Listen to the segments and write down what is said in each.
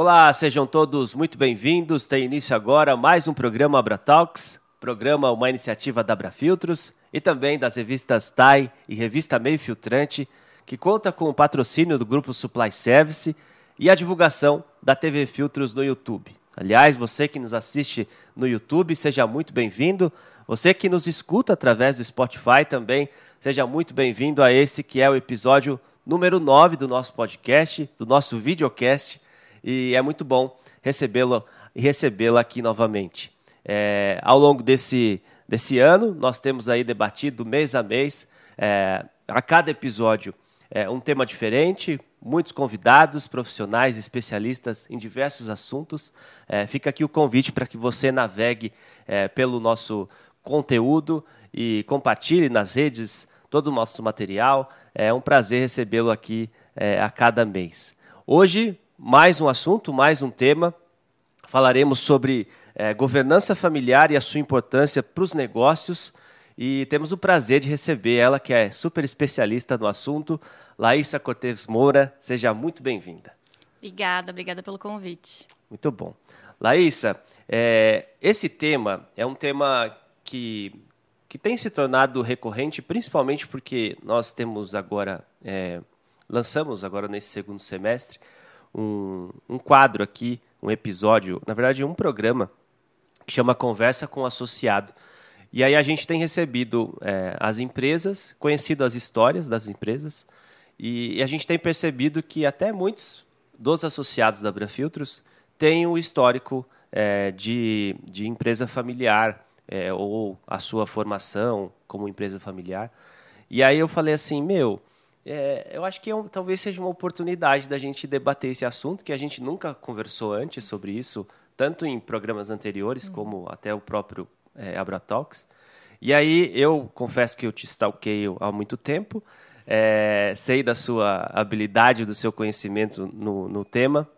Olá, sejam todos muito bem-vindos. Tem início agora mais um programa Abra Talks, programa uma iniciativa da Abra Filtros e também das revistas TAI e Revista Meio Filtrante, que conta com o patrocínio do Grupo Supply Service e a divulgação da TV Filtros no YouTube. Aliás, você que nos assiste no YouTube, seja muito bem-vindo. Você que nos escuta através do Spotify também, seja muito bem-vindo a esse que é o episódio número 9 do nosso podcast, do nosso videocast e é muito bom recebê-lo e recebê-la aqui novamente. É, ao longo desse, desse ano, nós temos aí debatido mês a mês, é, a cada episódio, é, um tema diferente, muitos convidados, profissionais, especialistas em diversos assuntos. É, fica aqui o convite para que você navegue é, pelo nosso conteúdo e compartilhe nas redes todo o nosso material. É um prazer recebê-lo aqui é, a cada mês. Hoje mais um assunto, mais um tema. Falaremos sobre é, governança familiar e a sua importância para os negócios. E temos o prazer de receber ela, que é super especialista no assunto, Laísa Cortes Moura. Seja muito bem-vinda. Obrigada, obrigada pelo convite. Muito bom. Laísa, é, esse tema é um tema que, que tem se tornado recorrente, principalmente porque nós temos agora, é, lançamos agora nesse segundo semestre, um, um quadro aqui, um episódio, na verdade, um programa que chama Conversa com o Associado. E aí a gente tem recebido é, as empresas, conhecido as histórias das empresas, e, e, a gente tem percebido que até muitos dos associados da Brafiltros têm o histórico é, de, de empresa familiar, é, ou a sua formação como empresa familiar. E aí eu falei assim, meu, é, eu acho que é um, talvez seja uma oportunidade da gente debater esse assunto, que a gente nunca conversou antes sobre isso, tanto em programas anteriores, uhum. como até o próprio é. E aí, eu confesso que eu te stalkeio há muito tempo, é, sei da sua habilidade, do seu conhecimento no, no tema,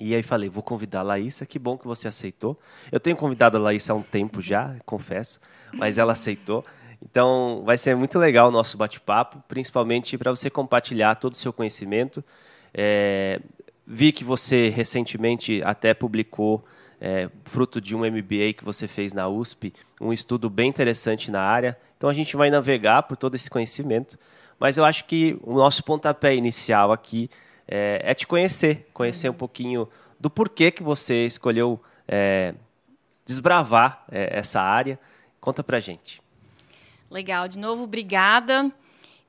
e aí falei, vou convidar a Laísa, que bom que você aceitou. Eu tenho convidado a Laísa há um tempo já, confesso, mas ela aceitou. Então, vai ser muito legal o nosso bate-papo, principalmente para você compartilhar todo o seu conhecimento. É, vi que você recentemente até publicou, é, fruto de um MBA que você fez na USP, um estudo bem interessante na área. Então, a gente vai navegar por todo esse conhecimento. Mas eu acho que o nosso pontapé inicial aqui é, é te conhecer, conhecer um pouquinho do porquê que você escolheu é, desbravar é, essa área. Conta pra gente. Legal, de novo, obrigada.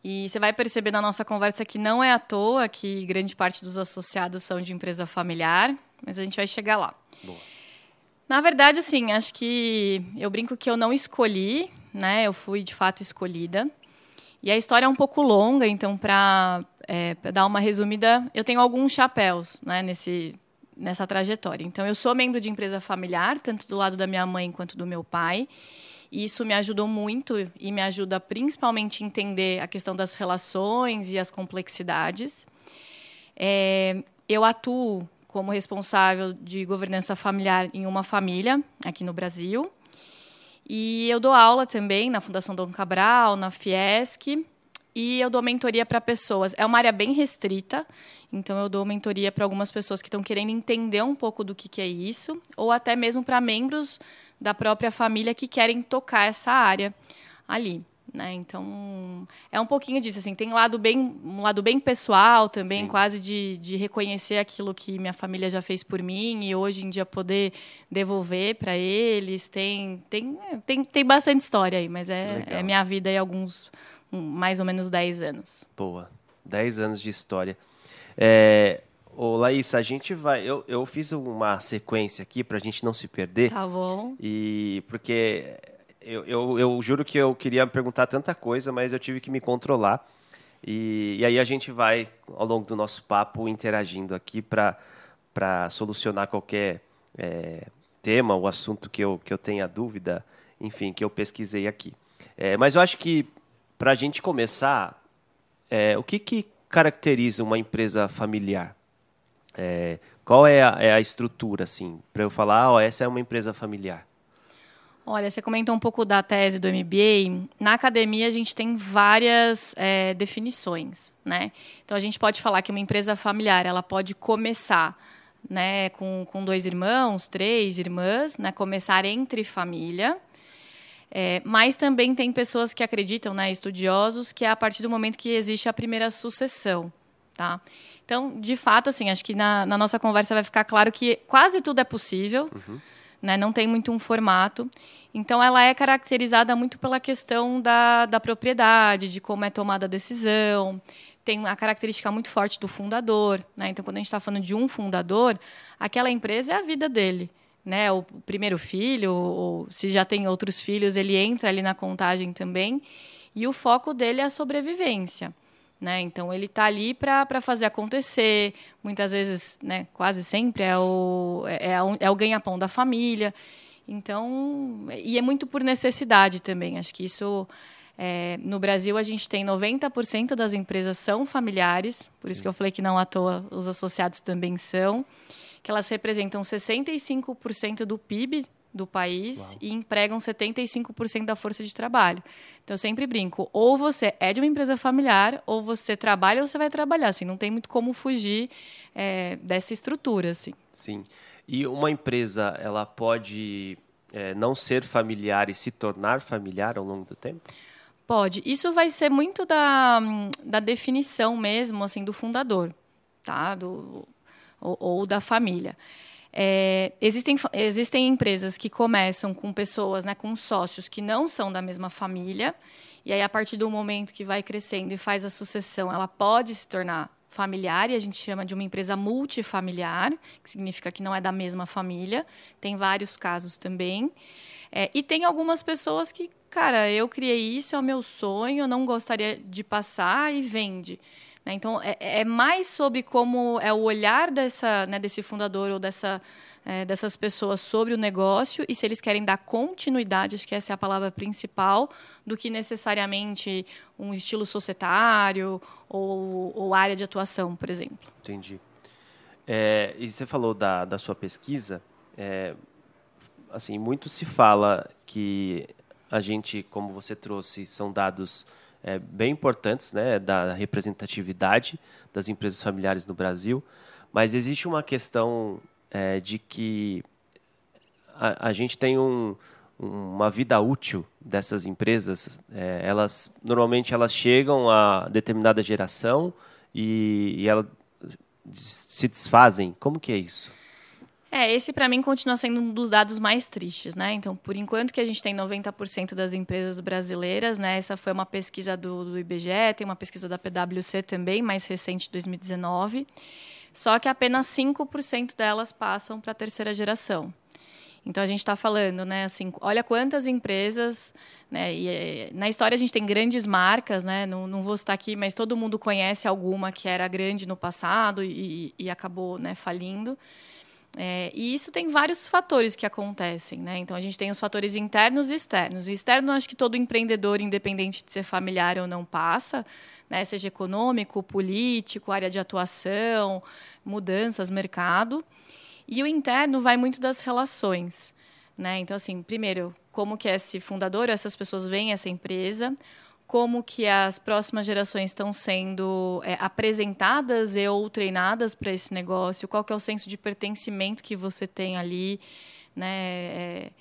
E você vai perceber na nossa conversa que não é à toa que grande parte dos associados são de empresa familiar, mas a gente vai chegar lá. Boa. Na verdade, assim, acho que eu brinco que eu não escolhi, né? Eu fui de fato escolhida. E a história é um pouco longa, então, para é, dar uma resumida, eu tenho alguns chapéus né, nesse, nessa trajetória. Então, eu sou membro de empresa familiar, tanto do lado da minha mãe quanto do meu pai. E isso me ajudou muito e me ajuda principalmente a entender a questão das relações e as complexidades. É, eu atuo como responsável de governança familiar em uma família aqui no Brasil. E eu dou aula também na Fundação Dom Cabral, na Fiesc, e eu dou mentoria para pessoas. É uma área bem restrita, então eu dou mentoria para algumas pessoas que estão querendo entender um pouco do que, que é isso, ou até mesmo para membros da própria família que querem tocar essa área ali. Né? Então, é um pouquinho disso. Assim, tem um lado bem, um lado bem pessoal também, Sim. quase de, de reconhecer aquilo que minha família já fez por mim e hoje em dia poder devolver para eles. Tem, tem, tem, tem bastante história aí, mas é, é minha vida e alguns, mais ou menos 10 anos. Boa, 10 anos de história. É, Ô, Laís, a gente vai. Eu, eu fiz uma sequência aqui para a gente não se perder. Tá bom. E porque eu, eu, eu, juro que eu queria perguntar tanta coisa, mas eu tive que me controlar. E, e aí a gente vai, ao longo do nosso papo, interagindo aqui para solucionar qualquer é, tema ou assunto que eu, que eu tenha dúvida, enfim, que eu pesquisei aqui. É, mas eu acho que, para a gente começar, é, o que, que caracteriza uma empresa familiar? É, qual é a, é a estrutura, assim, para eu falar, ó, essa é uma empresa familiar? Olha, você comentou um pouco da tese do MBA. Na academia, a gente tem várias é, definições, né? Então, a gente pode falar que uma empresa familiar, ela pode começar né, com, com dois irmãos, três irmãs, né, começar entre família. É, mas também tem pessoas que acreditam, né, estudiosos, que é a partir do momento que existe a primeira sucessão, tá? Então, de fato, assim, acho que na, na nossa conversa vai ficar claro que quase tudo é possível, uhum. né? Não tem muito um formato. Então, ela é caracterizada muito pela questão da, da propriedade, de como é tomada a decisão. Tem a característica muito forte do fundador. Né? Então, quando a gente está falando de um fundador, aquela empresa é a vida dele. Né? O primeiro filho, ou se já tem outros filhos, ele entra ali na contagem também. E o foco dele é a sobrevivência. Né? Então ele está ali para fazer acontecer. Muitas vezes, né, quase sempre é o é, é, é o ganha-pão da família. Então, e é muito por necessidade também. Acho que isso é, no Brasil a gente tem 90% das empresas são familiares, por isso Sim. que eu falei que não à toa os associados também são, que elas representam 65% do PIB do país Uau. e empregam 75% da força de trabalho. Então eu sempre brinco, ou você é de uma empresa familiar, ou você trabalha ou você vai trabalhar, assim, não tem muito como fugir é, dessa estrutura, assim. Sim. E uma empresa, ela pode é, não ser familiar e se tornar familiar ao longo do tempo? Pode. Isso vai ser muito da, da definição mesmo, assim, do fundador, tá? Do, ou, ou da família. É, existem, existem empresas que começam com pessoas, né, com sócios que não são da mesma família, e aí, a partir do momento que vai crescendo e faz a sucessão, ela pode se tornar familiar, e a gente chama de uma empresa multifamiliar, que significa que não é da mesma família. Tem vários casos também. É, e tem algumas pessoas que, cara, eu criei isso, é o meu sonho, eu não gostaria de passar e vende. Né? Então, é, é, mais sobre como é o olhar dessa, né, desse fundador ou dessa, é, dessas pessoas sobre o negócio e se eles querem dar continuidade, acho que essa é a palavra principal, do que necessariamente um estilo societário ou, ou área de atuação, por exemplo. Entendi. É, e você falou da, da sua pesquisa, é, assim, muito se fala que a gente, como você trouxe, são dados é, bem importantes né, da representatividade das empresas familiares no Brasil, mas existe uma questão é, de que a, a gente tem um, uma vida útil dessas empresas. É, elas normalmente elas chegam a determinada geração e, e elas se desfazem. Como que é isso? É, esse para mim continua sendo um dos dados mais tristes, né? Então, por enquanto que a gente tem 90% das empresas brasileiras, né? Essa foi uma pesquisa do, do IBGE, tem uma pesquisa da PwC também, mais recente, 2019. Só que apenas 5% delas passam para a terceira geração. Então a gente está falando, né? Assim, olha quantas empresas, né? E, eh, na história a gente tem grandes marcas, né? Não, não vou citar aqui, mas todo mundo conhece alguma que era grande no passado e, e acabou, né, falindo. É, e isso tem vários fatores que acontecem, né? Então a gente tem os fatores internos e externos. E externo, acho que todo empreendedor, independente de ser familiar ou não, passa, né? Seja econômico, político, área de atuação, mudanças, mercado. E o interno vai muito das relações, né? Então assim, primeiro, como que esse fundador, essas pessoas veem essa empresa? Como que as próximas gerações estão sendo é, apresentadas e ou treinadas para esse negócio, qual que é o senso de pertencimento que você tem ali, né? É,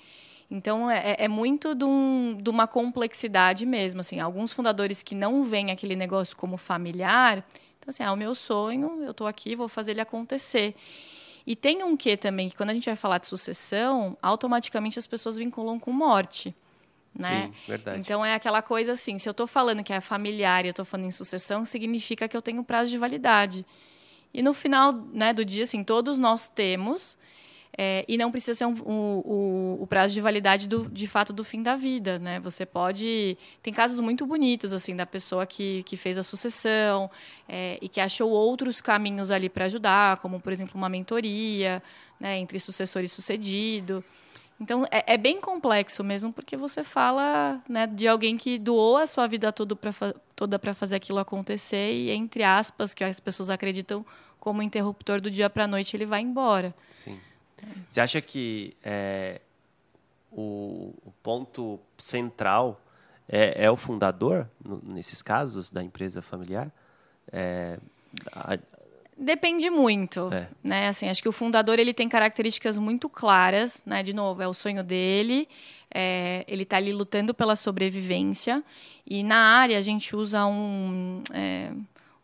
então é, é muito de, um, de, uma complexidade mesmo, assim, alguns fundadores que não veem aquele negócio como familiar, então assim, é o meu sonho, eu estou aqui, vou fazer ele acontecer. E tem um que também, que quando a gente vai falar de sucessão, automaticamente as pessoas vinculam com morte né? Sim, verdade. Então é aquela coisa assim, se eu estou falando que é familiar e eu estou falando em sucessão, significa que eu tenho prazo de validade. E no final né, do dia, assim, todos nós temos, é, e não precisa ser um, um, um, o prazo de validade do, de fato do fim da vida, né? Você pode... Tem casos muito bonitos, assim, da pessoa que, que fez a sucessão é, e que achou outros caminhos ali para ajudar, como, por exemplo, uma mentoria né, entre sucessor e sucedido. Então é, é, bem complexo mesmo, porque você fala né, de alguém que doou a sua vida pra, toda para fazer aquilo acontecer e, entre aspas, que as pessoas acreditam como interruptor do dia para a noite, ele vai embora. Sim. Você acha que é, o, o, ponto central é, é o fundador, no, nesses casos, da empresa familiar? É, a, Depende muito, é. né? Assim, acho que o fundador ele tem características muito claras, né? De novo, é o sonho dele, é, ele está ali lutando pela sobrevivência e na área a gente usa um é,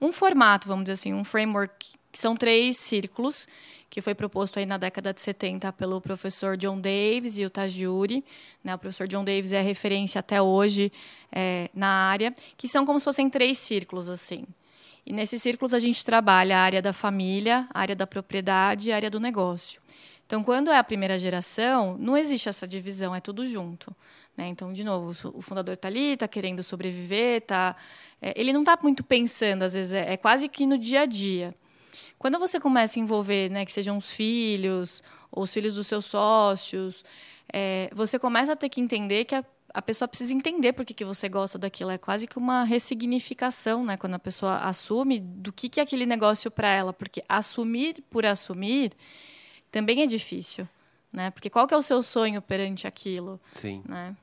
um formato, vamos dizer assim, um framework que são três círculos que foi proposto aí na década de 70 pelo professor John Davis e o Tajuri. Né? O professor John Davis é referência até hoje é, na área, que são como se fossem três círculos assim. E nesses círculos a gente trabalha a área da família, a área da propriedade e a área do negócio. Então, quando é a primeira geração, não existe essa divisão, é tudo junto. Né? Então, de novo, o fundador está ali, está querendo sobreviver, tá, é, ele não está muito pensando, às vezes, é, é, quase que no dia a dia. Quando você começa a envolver, né, que sejam os filhos, ou os filhos dos seus sócios, é, você começa a ter que entender que a a pessoa precisa entender por que, que você gosta daquilo. É quase que uma ressignificação, né? Quando a pessoa assume do que, que é aquele negócio para ela. Porque assumir por assumir também é difícil, né? Porque qual que é o seu sonho perante aquilo? Sim. Né?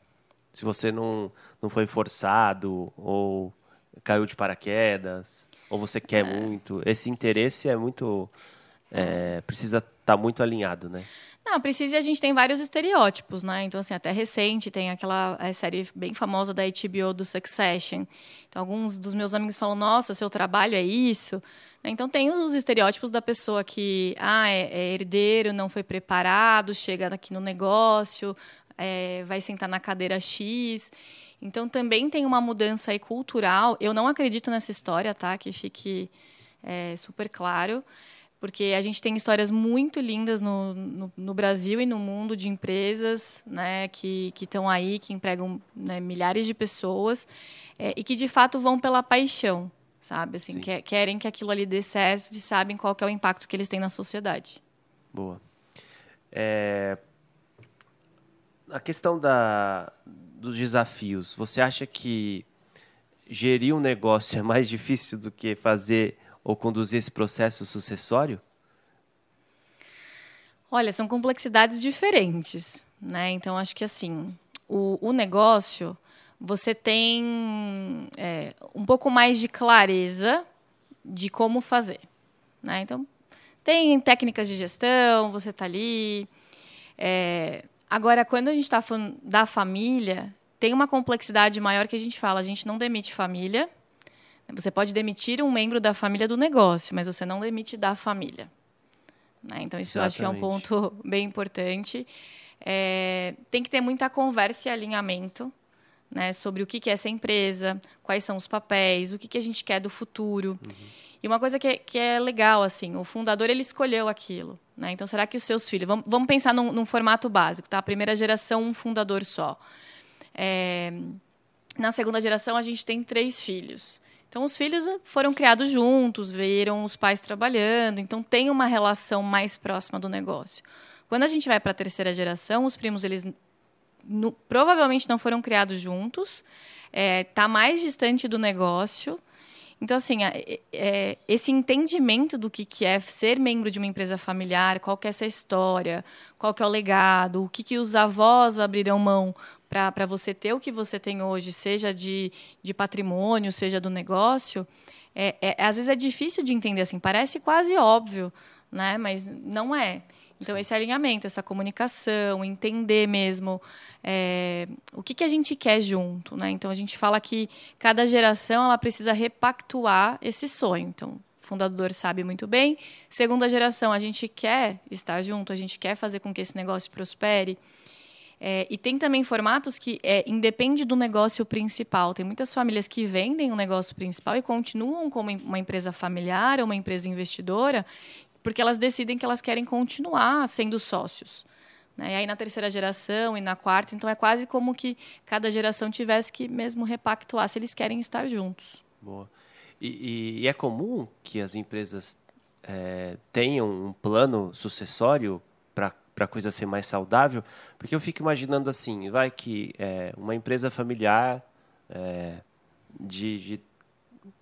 Se você não, não foi forçado ou caiu de paraquedas ou você quer é. muito, esse interesse é muito... É, precisa estar tá muito alinhado, né? Não, precisa a gente tem vários estereótipos, né? Então, assim, até recente tem aquela é, série bem famosa da HBO do Succession. Então, alguns dos meus amigos falam, nossa, seu trabalho é isso. Né? Então, tem os estereótipos da pessoa que, ah, é, é herdeiro, não foi preparado, chega aqui no negócio, é, vai sentar na cadeira X. Então, também tem uma mudança aí cultural. Eu não acredito nessa história, tá? Que fique é, super claro porque a gente tem histórias muito lindas no, no, no Brasil e no mundo de empresas né, que estão aí, que empregam né, milhares de pessoas é, e que de fato vão pela paixão, sabe? Assim, que, querem que aquilo ali dê certo e sabem qual é o impacto que eles têm na sociedade. Boa. É... A questão da, dos desafios, você acha que gerir um negócio é mais difícil do que fazer ou conduzir esse processo sucessório? Olha, são complexidades diferentes, né? Então acho que assim, o, o negócio você tem é, um pouco mais de clareza de como fazer, né? Então tem técnicas de gestão, você está ali. É, agora, quando a gente está falando da família, tem uma complexidade maior que a gente fala. A gente não demite família, você pode demitir um membro da família do negócio, mas você não demite da família. Né? Então, isso Exatamente. eu acho que é um ponto bem importante. É, tem que ter muita conversa e alinhamento né, sobre o que é essa empresa, quais são os papéis, o que a gente quer do futuro. Uhum. E uma coisa que é, que é legal, assim, o fundador ele escolheu aquilo. Né? Então, será que os seus filhos... Vamos, vamos pensar num, num, formato básico, tá? A primeira geração, um fundador só. É, na segunda geração, a gente tem três filhos. Então, os filhos foram criados juntos, viram os pais trabalhando, então tem uma relação mais próxima do negócio. Quando a gente vai para a terceira geração, os primos eles no, provavelmente não foram criados juntos, está é, tá mais distante do negócio. Então, assim, é, esse entendimento do que, que é ser membro de uma empresa familiar, qual que é essa história, qual que é o legado, o que, que os avós abrirão mão para você ter o que você tem hoje, seja de, de patrimônio, seja do negócio, é, é, às vezes é difícil de entender assim, parece quase óbvio, né? mas não é. Então, esse alinhamento, essa comunicação, entender mesmo é, o que, que a gente quer junto. Né? Então, a gente fala que cada geração ela precisa repactuar esse sonho. Então, o fundador sabe muito bem. Segunda geração, a gente quer estar junto, a gente quer fazer com que esse negócio prospere. É, e tem também formatos que é, independe do negócio principal. Tem muitas famílias que vendem o negócio principal e continuam como uma empresa familiar uma empresa investidora, porque elas decidem que elas querem continuar sendo sócios. Né? E aí na terceira geração e na quarta, então é quase como que cada geração tivesse que mesmo repactuar se eles querem estar juntos. Boa. E, e é comum que as empresas é, tenham um plano sucessório para para a coisa ser mais saudável, porque eu fico imaginando assim, vai que é, uma empresa familiar é, de, de,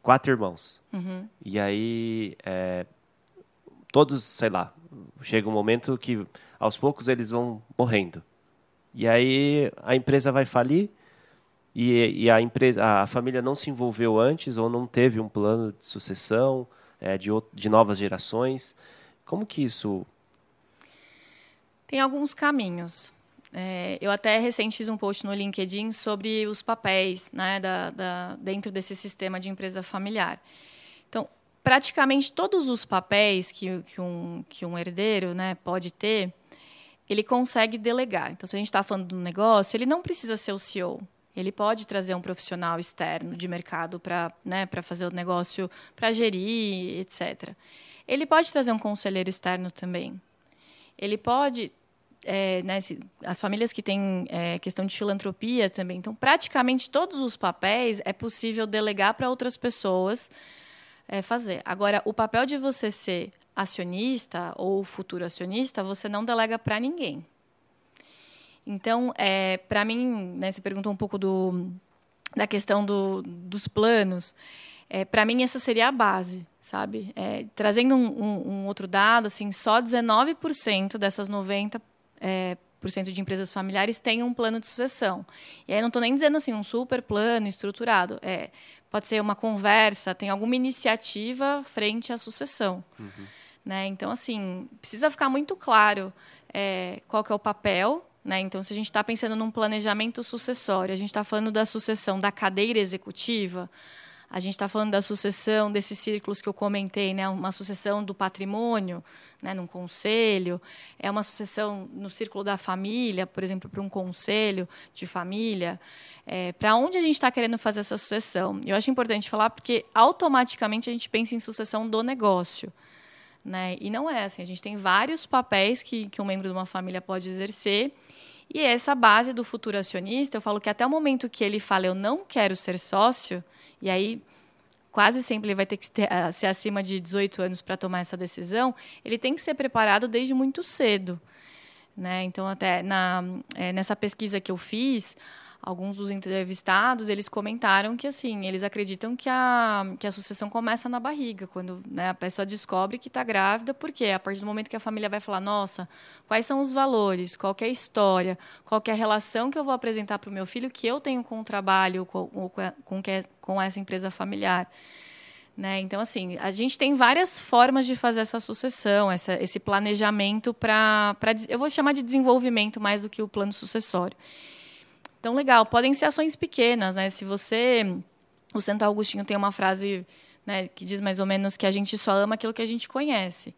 quatro irmãos, uhum. e aí é, todos, sei lá, chega um momento que aos poucos eles vão morrendo, e aí a empresa vai falir e, e a empresa, a família não se envolveu antes ou não teve um plano de sucessão, é, de, de novas gerações. Como que isso... Tem alguns caminhos. É, eu até recente fiz um post no LinkedIn sobre os papéis né, da, da, dentro desse sistema de empresa familiar. Então, praticamente todos os papéis que, que, um, que um herdeiro né, pode ter, ele consegue delegar. Então, se a gente está falando de um negócio, ele não precisa ser o CEO. Ele pode trazer um profissional externo de mercado para né, fazer o negócio, para gerir, etc. Ele pode trazer um conselheiro externo também. Ele pode. É, né, as famílias que têm é, questão de filantropia também. Então, praticamente todos os papéis é possível delegar para outras pessoas é, fazer. Agora, o papel de você ser acionista ou futuro acionista, você não delega para ninguém. Então, é, para mim, né, você perguntou um pouco do, da questão do, dos planos. É, para mim, essa seria a base, sabe? É, trazendo um, um, um, outro dado, assim, só 19% dessas 90% é, por cento de empresas familiares têm um plano de sucessão. E aí não estou nem dizendo assim um super plano estruturado. É, pode ser uma conversa, tem alguma iniciativa frente à sucessão. Uhum. Né? Então, assim, precisa ficar muito claro é, qual que é o papel. Né? Então, se a gente está pensando num planejamento sucessório, a gente está falando da sucessão da cadeira executiva, a gente está falando da sucessão desses círculos que eu comentei, né? uma sucessão do patrimônio, né? num conselho, é uma sucessão no círculo da família, por exemplo, para um conselho de família. É, para onde a gente está querendo fazer essa sucessão? Eu acho importante falar porque automaticamente a gente pensa em sucessão do negócio. Né? E não é assim. A gente tem vários papéis que, que um membro de uma família pode exercer. E essa base do futuro acionista, eu falo que até o momento que ele fala eu não quero ser sócio, e aí quase sempre ele vai ter que ter, uh, ser acima de 18 anos para tomar essa decisão, ele tem que ser preparado desde muito cedo. Né? Então, até na, é, nessa pesquisa que eu fiz, alguns dos entrevistados, eles comentaram que assim, eles acreditam que a, que a sucessão começa na barriga, quando né, a pessoa descobre que está grávida, porque a partir do momento que a família vai falar, nossa, quais são os valores, qual é a história, qual é a relação que eu vou apresentar para o meu filho que eu tenho com o trabalho, com, com, com, com essa empresa familiar. Né? Então, assim, a gente tem várias formas de fazer essa sucessão, essa, esse planejamento para. Eu vou chamar de desenvolvimento mais do que o plano sucessório. Então, legal, podem ser ações pequenas, né? Se você. O Santo Agostinho tem uma frase né, que diz mais ou menos que a gente só ama aquilo que a gente conhece.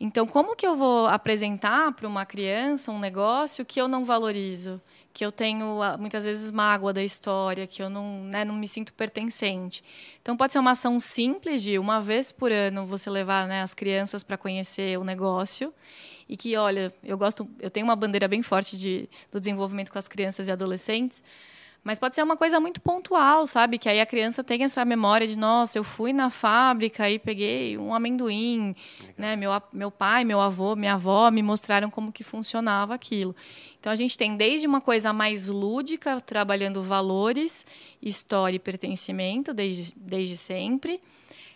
Então, como que eu vou apresentar para uma criança um negócio que eu não valorizo, que eu tenho ah, muitas vezes mágoa da história, que eu não, né, não me sinto pertencente? Então, pode ser uma ação simples de uma vez por ano você levar né, as crianças para conhecer o negócio e que, olha, eu gosto, eu tenho uma bandeira bem forte de, do desenvolvimento com as crianças e adolescentes, mas pode ser uma coisa muito pontual, sabe? Que aí a criança tem essa memória de, nossa, eu fui na fábrica e peguei um amendoim, né? Meu, meu pai, meu avô, minha avó me mostraram como que funcionava aquilo. Então a gente tem desde uma coisa mais lúdica, trabalhando valores, história e pertencimento desde, desde sempre,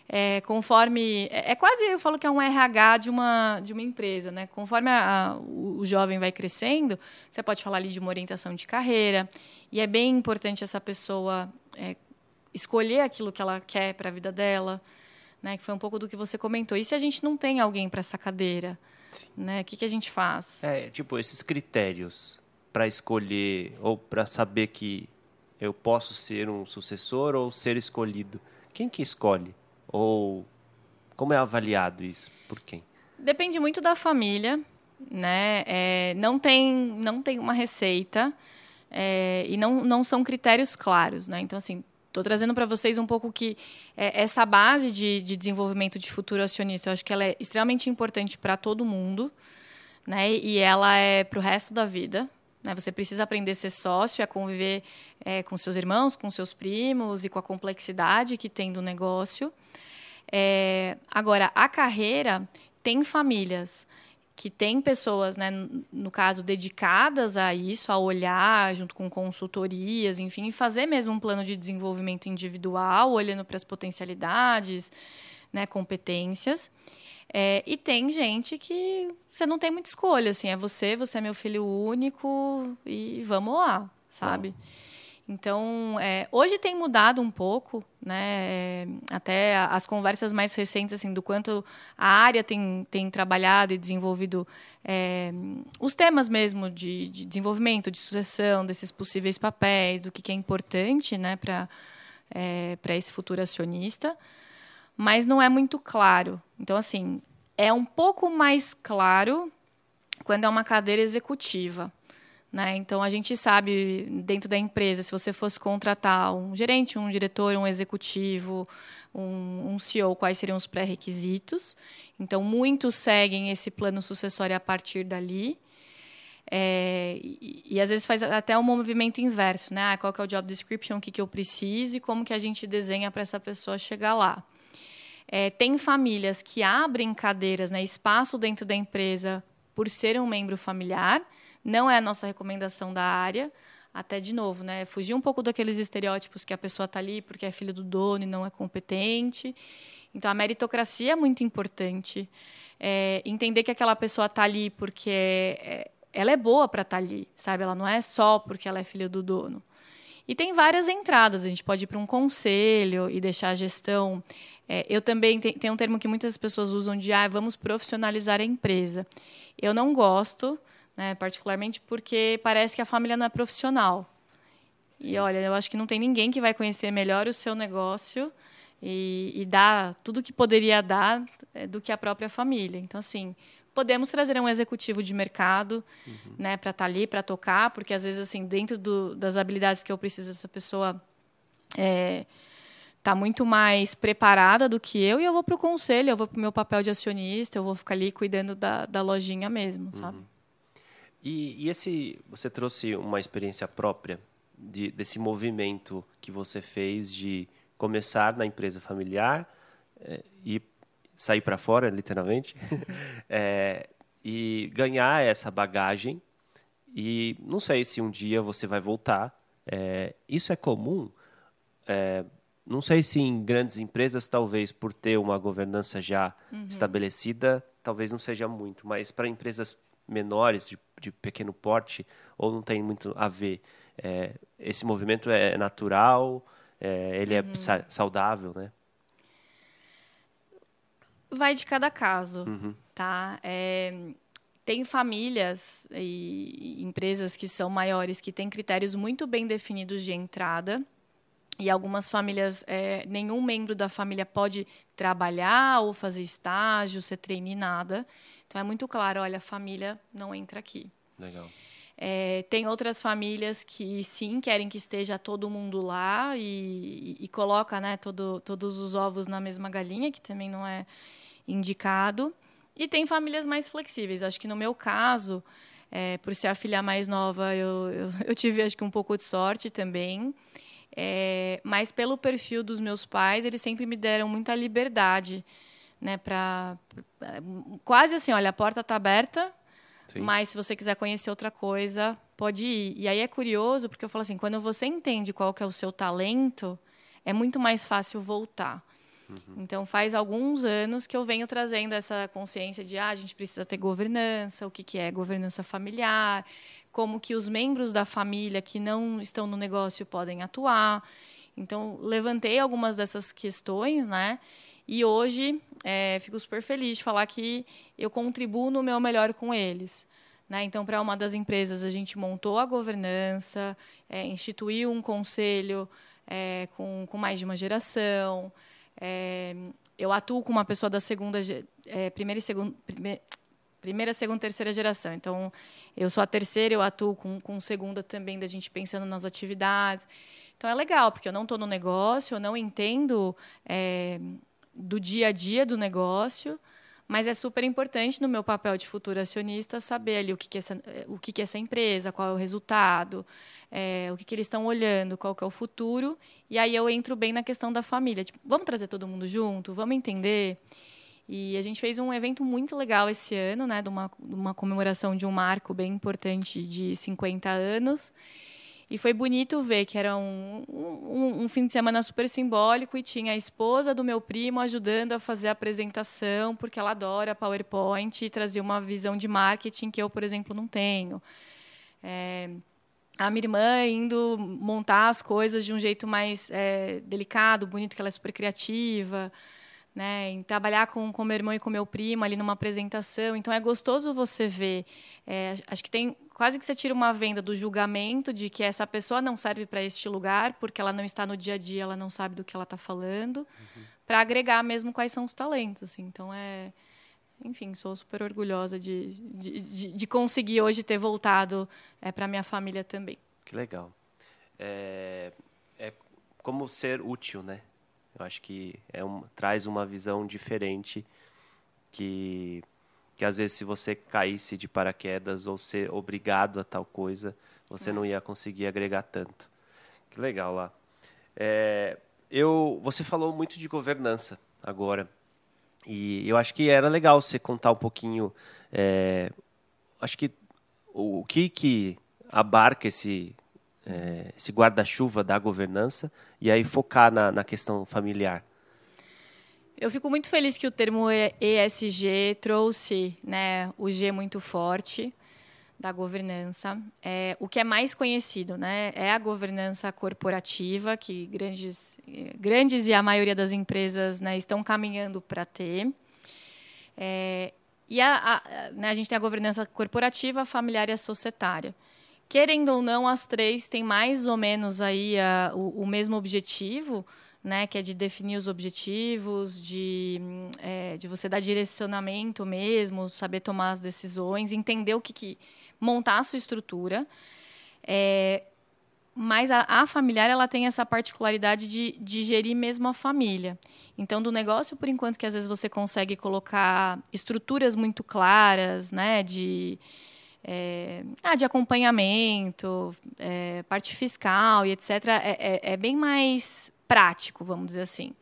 é, conforme é, é, quase eu falo que é um RH de uma de uma empresa, né? Conforme a, a, o, o, jovem vai crescendo, você pode falar ali de uma orientação de carreira e é bem importante essa pessoa é, escolher aquilo que ela quer para a vida dela, né? Que foi um pouco do que você comentou. E se a gente não tem alguém para essa cadeira, né? O que, que a gente faz? É tipo esses critérios para escolher ou para saber que eu posso ser um sucessor ou ser escolhido. Quem que escolhe? Ou como é avaliado isso? Por quem? Depende muito da família, né? É, não, tem, não tem uma receita é, e não, não são critérios claros, né? Então, assim, estou trazendo para vocês um pouco que é, essa base de, de desenvolvimento de futuro acionista, eu acho que ela é extremamente importante para todo mundo, né? E ela é para o resto da vida. Né? Você precisa aprender a ser sócio, a conviver é, com seus irmãos, com seus primos e com a complexidade que tem do negócio. É, agora, a carreira tem famílias que tem pessoas, né, no caso, dedicadas a isso, a olhar junto com consultorias, enfim, fazer mesmo um plano de desenvolvimento individual, olhando para as potencialidades, né, competências. É, e tem gente que você não tem muita escolha, assim, é você, você é meu filho único e vamos lá, sabe? Então, é, hoje tem mudado um pouco, né? É, até as conversas mais recentes, assim, do quanto a área tem, tem trabalhado e desenvolvido é, os temas mesmo de, de, desenvolvimento, de sucessão, desses possíveis papéis, do que, que é importante, né, para é, esse futuro acionista, mas não é muito claro. Então, assim, é um pouco mais claro quando é uma cadeira executiva. Né? Então, a gente sabe, dentro da empresa, se você fosse contratar um gerente, um diretor, um executivo, um, um CEO, quais seriam os pré-requisitos. Então, muitos seguem esse plano sucessório a partir dali. É, e, e, às vezes faz até um movimento inverso, né? Ah, qual que é o job description, o que, que eu preciso e como que a gente desenha para essa pessoa chegar lá. É, tem famílias que abrem cadeiras, né, espaço dentro da empresa por ser um membro familiar. Não é a nossa recomendação da área. Até de novo, né, fugir um pouco daqueles estereótipos que a pessoa está ali porque é filho do dono e não é competente. Então a meritocracia é muito importante. É, entender que aquela pessoa está ali porque é, ela é boa para estar tá ali, sabe? Ela não é só porque ela é filha do dono. E tem várias entradas. A gente pode ir para um conselho e deixar a gestão. É, eu também tem, tem um termo que muitas pessoas usam de ah, vamos profissionalizar a empresa. Eu não gosto, né, particularmente porque parece que a família não é profissional. Sim. E olha, eu acho que não tem ninguém que vai conhecer melhor o seu negócio e, e dar tudo que poderia dar é, do que a própria família. Então, assim, podemos trazer um executivo de mercado, uhum. né, para estar tá ali, para tocar, porque às vezes assim dentro do, das habilidades que eu preciso essa pessoa é, tá muito mais preparada do que eu e eu vou para o conselho, eu vou para o meu papel de acionista, eu vou ficar ali cuidando da, da lojinha mesmo, sabe? Uhum. E, e, esse, você trouxe uma experiência própria de, desse movimento que você fez de começar na empresa familiar é, e sair para fora, literalmente, é, e ganhar essa bagagem. E não sei se um dia você vai voltar. É, isso é comum. Não sei se em grandes empresas, talvez por ter uma governança já uhum. estabelecida, talvez não seja muito, mas para empresas menores, de, de, pequeno porte, ou não tem muito a ver. É, esse movimento é natural, é, ele é uhum. é saudável, né? Vai de cada caso, uhum. tá? É, tem famílias e empresas que são maiores que têm critérios muito bem definidos de entrada. E algumas famílias, é, nenhum membro da família pode trabalhar ou fazer estágio, ser treine, nada. Então é muito claro, olha, a família não entra aqui. Legal. É, tem outras famílias que sim querem que esteja todo mundo lá e, e, e coloca né, todo, todos os ovos na mesma galinha, que também não é indicado. E tem famílias mais flexíveis. Acho que no meu caso, é, por ser a filha mais nova, eu, eu, eu, tive acho que um pouco de sorte também. É, mas pelo perfil dos meus pais, eles sempre me deram muita liberdade, né? Para quase assim, olha, a porta está aberta, Sim. mas se você quiser conhecer outra coisa, pode ir. E aí é curioso porque eu falo assim, quando você entende qual que é o seu talento, é muito mais fácil voltar. Uhum. Então, faz alguns anos que eu venho trazendo essa consciência de ah, a gente precisa ter governança, o que, que é governança familiar, como que os membros da família que não estão no negócio podem atuar. Então, levantei algumas dessas questões, né? E hoje, é, fico super feliz de falar que eu contribuo no meu melhor com eles. Né? Então, para uma das empresas, a gente montou a governança, é, instituiu um conselho é, com, com mais de uma geração, é, eu atuo com uma pessoa da segunda, é, primeira e segunda, primeira, segunda, terceira geração. Então, eu sou a terceira, eu atuo com, com segunda também, da gente pensando nas atividades. Então, é legal, porque eu não estou no negócio, eu não entendo é, do dia a dia do negócio, mas é super importante no meu papel de futuro acionista saber ali o que, que, é, essa, o que, que é essa empresa, qual é o resultado, é, o que, que eles estão olhando, qual que é o futuro. E aí eu entro bem na questão da família. Tipo, vamos trazer todo mundo junto? Vamos entender? E a gente fez um evento muito legal esse ano, né, de uma, uma comemoração de um marco bem importante de 50 anos. E foi bonito ver que era um, um, um, fim de semana super simbólico e tinha a esposa do meu primo ajudando a fazer a apresentação, porque ela adora PowerPoint e trazia uma visão de marketing que eu, por exemplo, não tenho. É, a minha irmã indo montar as coisas de um jeito mais é, delicado, bonito, que ela é super criativa, né? Em trabalhar com, com meu irmão e com meu primo ali numa apresentação. Então é gostoso você ver. É, acho que tem quase que você tira uma venda do julgamento de que essa pessoa não serve para este lugar porque ela não está no dia a dia, ela não sabe do que ela está falando, uhum. para agregar mesmo quais são os talentos. Assim. Então é enfim, sou super orgulhosa de, de, de, de conseguir hoje ter voltado é, para minha família também. Que legal. É, é como ser útil, né? Eu acho que é um, traz uma visão diferente que, que às vezes se você caísse de paraquedas ou ser obrigado a tal coisa, você não ia conseguir agregar tanto. Que legal lá. É, eu, você falou muito de governança agora. E eu acho que era legal você contar um pouquinho, é, acho que o, o, que que abarca esse é, esse guarda-chuva da governança e aí focar na, na questão familiar. Eu fico muito feliz que o termo ESG trouxe né, o G muito forte da governança. É, o que é mais conhecido né, é a governança corporativa, que grandes, grandes e a maioria das empresas né, estão caminhando para ter. É, e a, a, né, a gente tem a governança corporativa, familiar e a societária. Querendo ou não, as três têm mais ou menos aí a, o, o mesmo objetivo, né, que é de definir os objetivos, de, é, de você dar direcionamento mesmo, saber tomar as decisões, entender o que, que montar a sua estrutura. É, mas a, a, familiar ela tem essa particularidade de, de gerir mesmo a família. Então, do negócio, por enquanto que às vezes você consegue colocar estruturas muito claras, né, de, é, ah, de acompanhamento, é, parte fiscal e etc., é, é, é, bem mais prático, vamos dizer assim.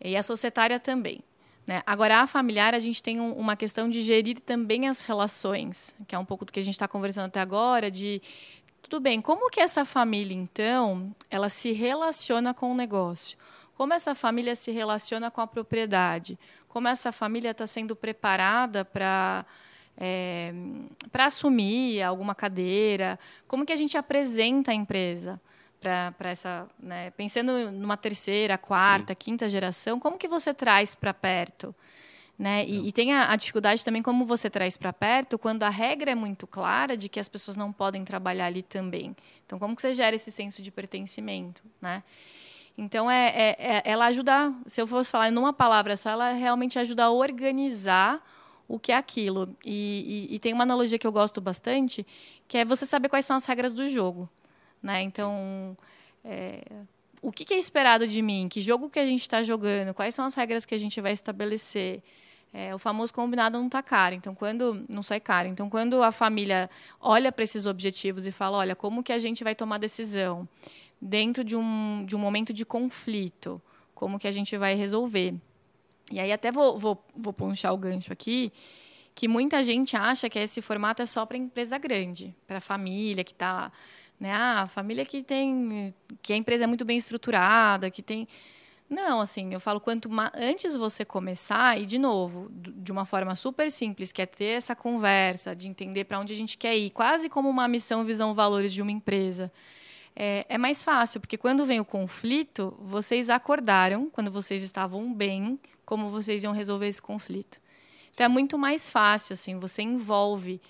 E a societária também. Né? Agora, a familiar, a gente tem um, uma questão de gerir também as relações, que é um pouco do que a gente está conversando até agora, de tudo bem, como que essa família, então, ela se relaciona com o negócio? Como essa família se relaciona com a propriedade? Como essa família está sendo preparada para é, para assumir alguma cadeira? Como que a gente apresenta a empresa? para essa, né? pensando numa terceira, quarta, Sim. quinta geração, como que você traz para perto? Né? E, e, tem a, a, dificuldade também como você traz para perto quando a regra é muito clara de que as pessoas não podem trabalhar ali também. Então, como que você gera esse senso de pertencimento? Né? Então, é, é, é ela ajuda, se eu fosse falar numa palavra só, ela realmente ajuda a organizar o que é aquilo. E, e, e tem uma analogia que eu gosto bastante, que é você saber quais são as regras do jogo. Né? Então, é, o que, é esperado de mim? Que jogo que a gente está jogando? Quais são as regras que a gente vai estabelecer? É, o famoso combinado não está caro, então quando não sai caro. Então, quando a família olha para esses objetivos e fala, olha, como que a gente vai tomar decisão dentro de um, de um momento de conflito? Como que a gente vai resolver? E aí até vou, vou, vou punchar o gancho aqui, que muita gente acha que esse formato é só para empresa grande, para família que está né? Ah, família que tem, que a empresa é muito bem estruturada, que tem. Não, assim, eu falo quanto antes você começar e de novo, de uma forma super simples, que é ter essa conversa, de entender para onde a gente quer ir, quase como uma missão, visão, valores de uma empresa. É, é mais fácil, porque quando vem o conflito, vocês acordaram, quando vocês estavam bem, como vocês iam resolver esse conflito. Então é muito mais fácil, assim, você envolve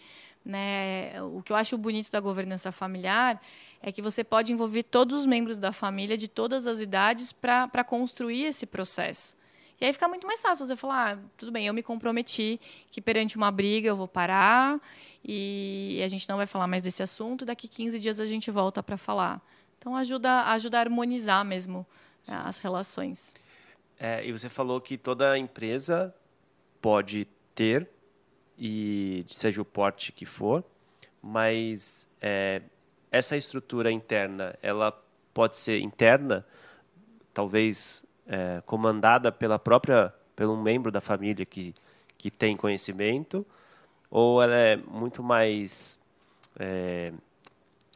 né? O que eu acho bonito da governança familiar é que você pode envolver todos os membros da família de todas as idades para construir esse processo. E aí fica muito mais fácil você falar, ah, tudo bem, eu me comprometi que perante uma briga eu vou parar e a gente não vai falar mais desse assunto, daqui 15 dias a gente volta para falar. Então ajuda, ajuda a harmonizar mesmo né, as relações. É, e você falou que toda empresa pode ter e seja o porte que for, mas é, essa estrutura interna, ela pode ser interna, talvez é, comandada pela própria, pelo membro da família que, que tem conhecimento, ou ela é muito mais é,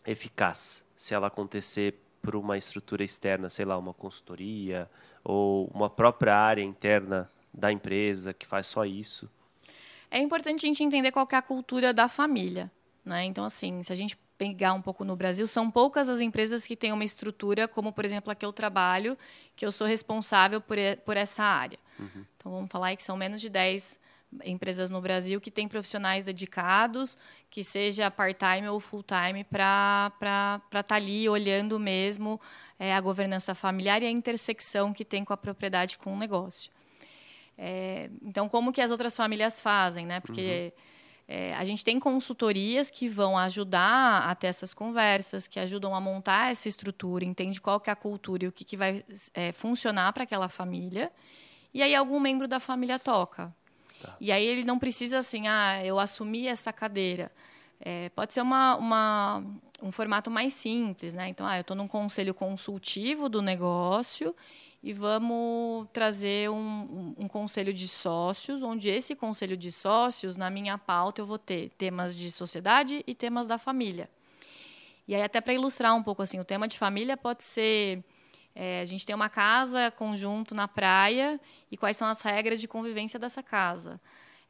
eficaz se ela acontecer por uma estrutura externa, sei lá, uma consultoria ou uma própria área interna da empresa que faz só isso. É importante a gente entender qual é a cultura da família. Né? Então, assim, se a gente pegar um pouco no Brasil, são poucas as empresas que têm uma estrutura, como, por exemplo, a que eu trabalho, que eu sou responsável por, por essa área. Uhum. Então, vamos falar que são menos de 10 empresas no Brasil que têm profissionais dedicados, que seja part-time ou full-time, para estar tá ali olhando mesmo é, a governança familiar e a intersecção que tem com a propriedade com o negócio. É, então, como que as outras famílias fazem, né? Porque... Uhum é, a gente tem consultorias que vão ajudar a ter essas conversas, que ajudam a montar essa estrutura, entende qual que é a cultura e o que, que vai é, funcionar para aquela família. E aí algum membro da família toca. Tá. E aí ele não precisa assim, ah, eu assumi essa cadeira. É, pode ser uma, uma, um formato mais simples, né? Então, ah, eu estou num conselho consultivo do negócio e vamos trazer um, um, um, conselho de sócios, onde esse conselho de sócios, na minha pauta, eu vou ter temas de sociedade e temas da família. E aí, até para ilustrar um pouco, assim, o tema de família pode ser... É, a gente tem uma casa conjunto na praia e quais são as regras de convivência dessa casa.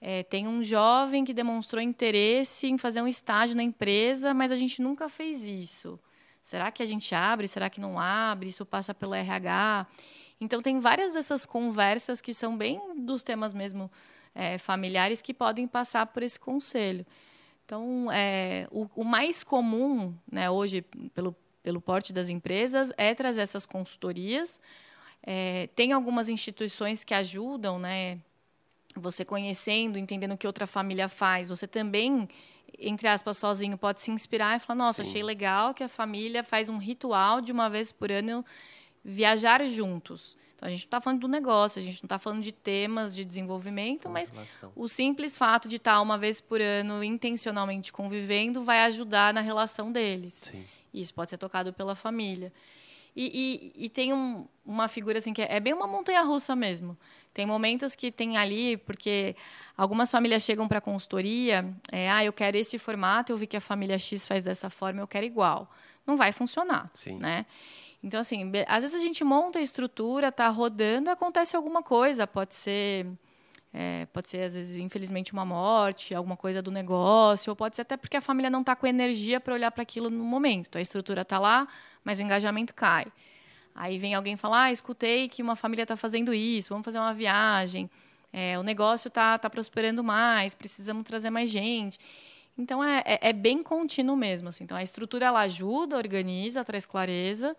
É, tem um jovem que demonstrou interesse em fazer um estágio na empresa, mas a gente nunca fez isso. Será que a gente abre? Será que não abre? Isso passa pelo RH? Então, tem várias dessas conversas que são bem dos temas mesmo é, familiares que podem passar por esse conselho. Então, é, o, o, mais comum né, hoje, pelo, pelo porte das empresas, é trazer essas consultorias. É, tem algumas instituições que ajudam, né? Você conhecendo, entendendo o que outra família faz, você também, entre aspas, sozinho, pode se inspirar e falar: nossa, Sim. achei legal que a família faz um ritual de uma vez por ano viajar juntos. Então, a gente não está falando do negócio, a gente não está falando de temas de desenvolvimento, mas o simples fato de estar uma vez por ano intencionalmente convivendo vai ajudar na relação deles. Sim. Isso pode ser tocado pela família. E, e, e tem um, uma figura assim que é, é bem uma montanha russa mesmo. Tem momentos que tem ali, porque algumas famílias chegam para a consultoria, é, ah, eu quero esse formato, eu vi que a família X faz dessa forma, eu quero igual. Não vai funcionar, Sim. né? Então, assim, às vezes a gente monta a estrutura, está rodando, acontece alguma coisa, pode ser. É, pode ser, às vezes, infelizmente, uma morte, alguma coisa do negócio, ou pode ser até porque a família não está com energia para olhar para aquilo no momento. Então, a estrutura está lá, mas o engajamento cai. Aí vem alguém falar: ah, escutei que uma família está fazendo isso, vamos fazer uma viagem, é, o negócio está tá prosperando mais, precisamos trazer mais gente. Então, é, é, é bem contínuo mesmo. Assim. Então, a estrutura ela ajuda, organiza, traz clareza,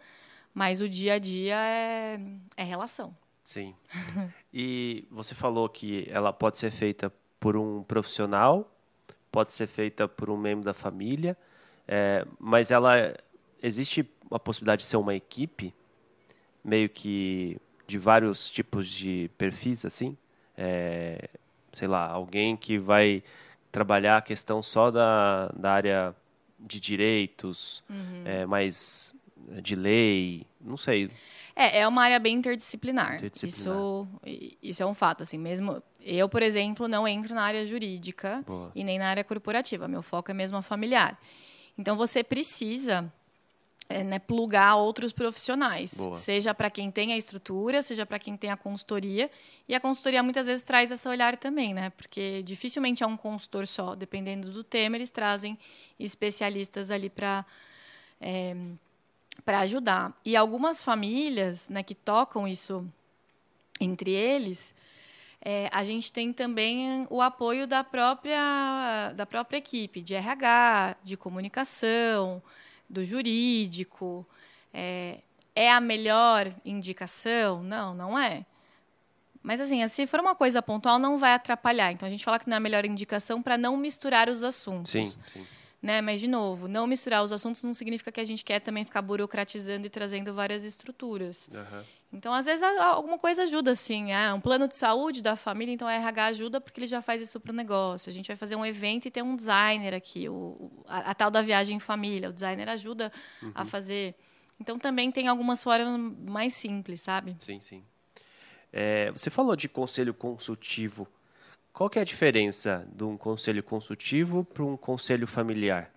mas o dia a dia é, é relação. Sim. E você falou que ela pode ser feita por um profissional, pode ser feita por um membro da família, é, mas ela existe a possibilidade de ser uma equipe, meio que de vários tipos de perfis, assim, é, sei lá, alguém que vai trabalhar a questão só da, da área de direitos, uhum. é, mais de lei, não sei. É, é uma área bem interdisciplinar. interdisciplinar. Isso, isso é um fato, assim, mesmo... Eu, por exemplo, não entro na área jurídica Boa. e nem na área corporativa. Meu foco é mesmo a familiar. Então, você precisa é, né, plugar outros profissionais. Boa. Seja para quem tem a estrutura, seja para quem tem a consultoria. E a consultoria muitas vezes traz esse olhar também, né? Porque dificilmente é um consultor só. Dependendo do tema, eles trazem especialistas ali para... É, para ajudar. E algumas famílias né, que tocam isso entre eles, é, a gente tem também o apoio da própria, da própria equipe, de RH, de comunicação, do jurídico. É, é a melhor indicação? Não, não é. Mas, assim, se for uma coisa pontual, não vai atrapalhar. Então, a gente fala que não é a melhor indicação para não misturar os assuntos. Sim, sim. Né? Mas, de novo, não misturar os assuntos não significa que a gente quer também ficar burocratizando e trazendo várias estruturas. Uhum. Então, às vezes, alguma coisa ajuda, assim. Ah, um plano de saúde da família, então a RH ajuda porque ele já faz isso para o negócio. A gente vai fazer um evento e tem um designer aqui, o, a, a tal da viagem em família. O designer ajuda uhum. a fazer. Então, também tem algumas formas mais simples, sabe? Sim, sim. É, você falou de conselho consultivo. Qual que é a diferença de um conselho consultivo para um conselho familiar?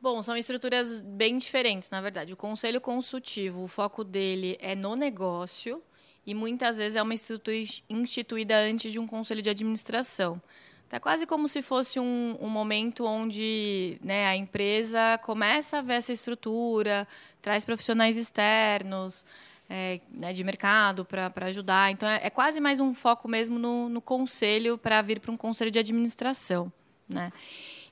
Bom, são estruturas bem diferentes, na verdade. O conselho consultivo, o foco dele é no negócio e muitas vezes é uma estrutura instituída antes de um conselho de administração. É quase como se fosse um, um momento onde né, a empresa começa a ver essa estrutura, traz profissionais externos, é, né, de mercado para ajudar. Então, é, é, quase mais um foco mesmo no, no conselho para vir para um conselho de administração. Né?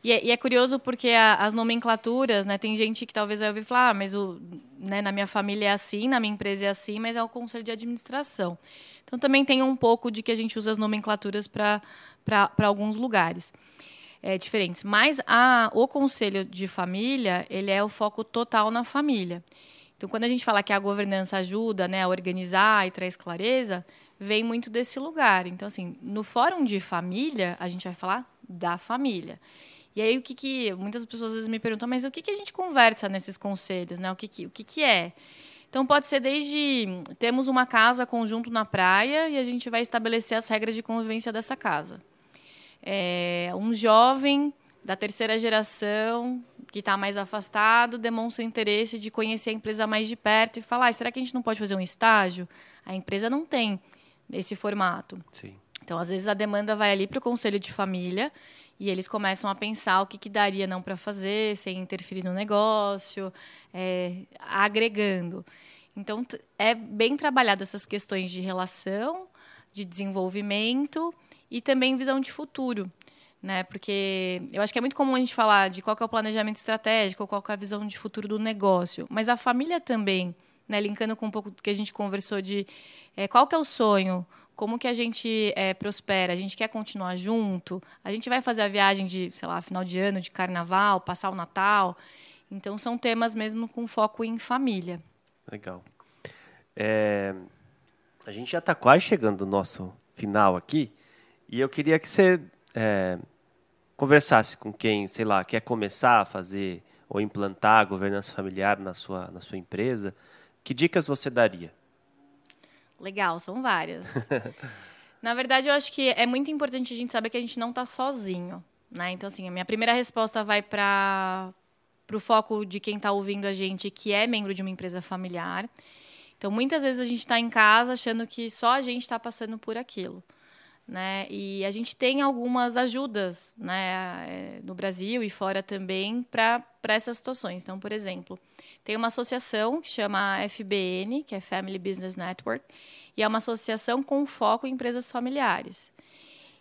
E é, e é curioso porque a, as nomenclaturas, né, tem gente que talvez vai ouvir falar, ah, mas o, né, na minha família é assim, na minha empresa é assim, mas é o conselho de administração. Então, também tem um pouco de que a gente usa as nomenclaturas para alguns lugares. É, diferentes. Mas a, o conselho de família, ele é o foco total na família. Então, quando a gente fala que a governança ajuda né, a organizar e traz clareza, vem muito desse lugar. Então, assim, no fórum de família, a gente vai falar da família. E aí, o que que... Muitas pessoas às vezes me perguntam, mas o que que a gente conversa nesses conselhos? Né? O, que que, o que que é? Então, pode ser desde... Temos uma casa conjunto na praia e a gente vai estabelecer as regras de convivência dessa casa. É, um jovem da terceira geração que está mais afastado demonstra interesse de conhecer a empresa mais de perto e falar: ah, será que a gente não pode fazer um estágio? A empresa não tem esse formato. Sim. Então, às vezes, a demanda vai ali para o conselho de família e eles começam a pensar o que, que daria não para fazer, sem interferir no negócio, é, agregando. Então, é bem trabalhado essas questões de relação, de desenvolvimento e também visão de futuro né? Porque eu acho que é muito comum a gente falar de qual é o planejamento estratégico, qual é a visão de futuro do negócio, mas a família também, né? Linkando com um pouco do que a gente conversou de é, qual que é o sonho, como que a gente é, prospera, a gente quer continuar junto, a gente vai fazer a viagem de, sei lá, final de ano, de carnaval, passar o Natal. Então são temas mesmo com foco em família. Legal. É, a gente já está quase chegando no nosso final aqui e eu queria que você é, conversasse com quem, sei lá, quer começar a fazer ou implantar a governança familiar na sua, na sua empresa, que dicas você daria? Legal, são várias. na verdade, eu acho que é muito importante a gente saber que a gente não está sozinho. Né? Então, assim, a minha primeira resposta vai para o foco de quem está ouvindo a gente, que é membro de uma empresa familiar. Então, muitas vezes a gente está em casa achando que só a gente está passando por aquilo. Né? E a gente tem algumas ajudas né, eh, no Brasil e fora também para essas situações. Então, por exemplo, tem uma associação que chama FBN, que é Family Business Network, e é uma associação com foco em empresas familiares.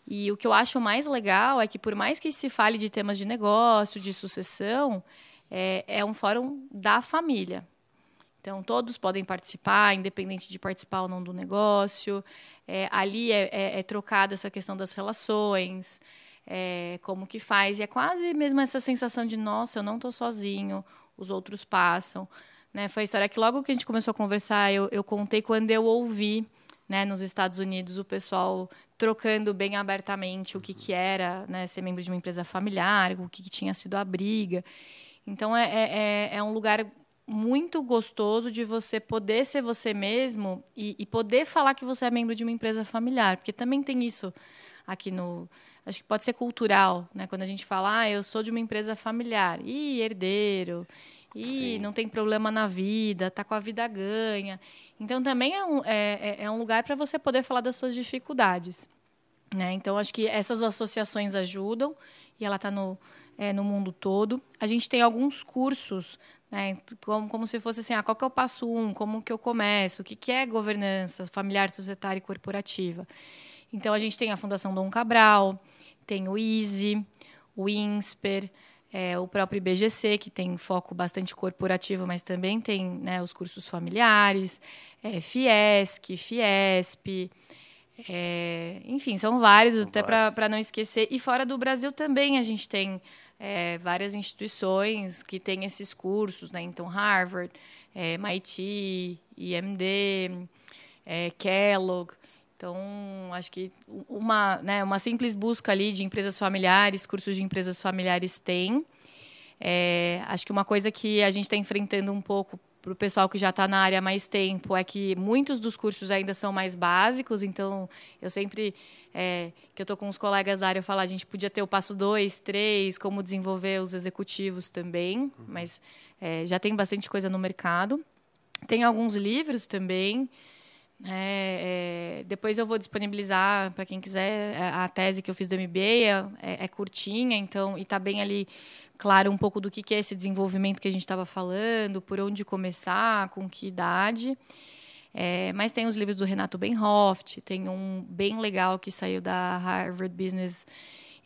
E o que eu acho mais legal é que, por mais que se fale de temas de negócio, de sucessão, é, é um fórum da família. Então, todos podem participar, independente de participar ou não do negócio. É, ali é, é, é trocada essa questão das relações, é, como que faz. E é quase mesmo essa sensação de, nossa, eu não estou sozinho, os outros passam. Né? Foi a história que logo que a gente começou a conversar, eu, eu contei quando eu ouvi né, nos Estados Unidos o pessoal trocando bem abertamente o que, que era né, ser membro de uma empresa familiar, o que, que tinha sido a briga. Então, é, é, é um lugar muito gostoso de você poder ser você mesmo e, e, poder falar que você é membro de uma empresa familiar, porque também tem isso aqui no acho que pode ser cultural, né? Quando a gente fala, ah, eu sou de uma empresa familiar, e herdeiro, e não tem problema na vida, tá com a vida ganha. Então também é um, é, é, é um lugar para você poder falar das suas dificuldades, né? Então acho que essas associações ajudam e ela está no é, no mundo todo. A gente tem alguns cursos né? Como, como se fosse assim, ah, qual que é o passo um, como que eu começo, o que, que é governança familiar, societária e corporativa. Então, a gente tem a Fundação Dom Cabral, tem o ISE, o INSPER, é, o próprio IBGC, que tem foco bastante corporativo, mas também tem né, os cursos familiares, é, Fiesc, Fiesp, é, enfim, são vários, são até para não esquecer. E fora do Brasil também a gente tem é, várias instituições que têm esses cursos, né? Então, Harvard, é, MIT, IMD, é, Kellogg. Então, acho que uma, né, uma simples busca ali de empresas familiares, cursos de empresas familiares tem. É, acho que uma coisa que a gente está enfrentando um pouco para o pessoal que já está na área há mais tempo é que muitos dos cursos ainda são mais básicos, então eu sempre é, que eu estou com os colegas da área falar, a gente podia ter o passo 2, 3, como desenvolver os executivos também, uhum. mas é, já tem bastante coisa no mercado. Tem alguns livros também, É, é, depois eu vou disponibilizar para quem quiser a, a, tese que eu fiz do MBA, é, é, é curtinha, então, e está bem ali claro um pouco do que, é esse desenvolvimento que a gente estava falando, por onde começar, com que idade. É, mas tem os livros do Renato Benhoft, tem um bem legal que saiu da Harvard Business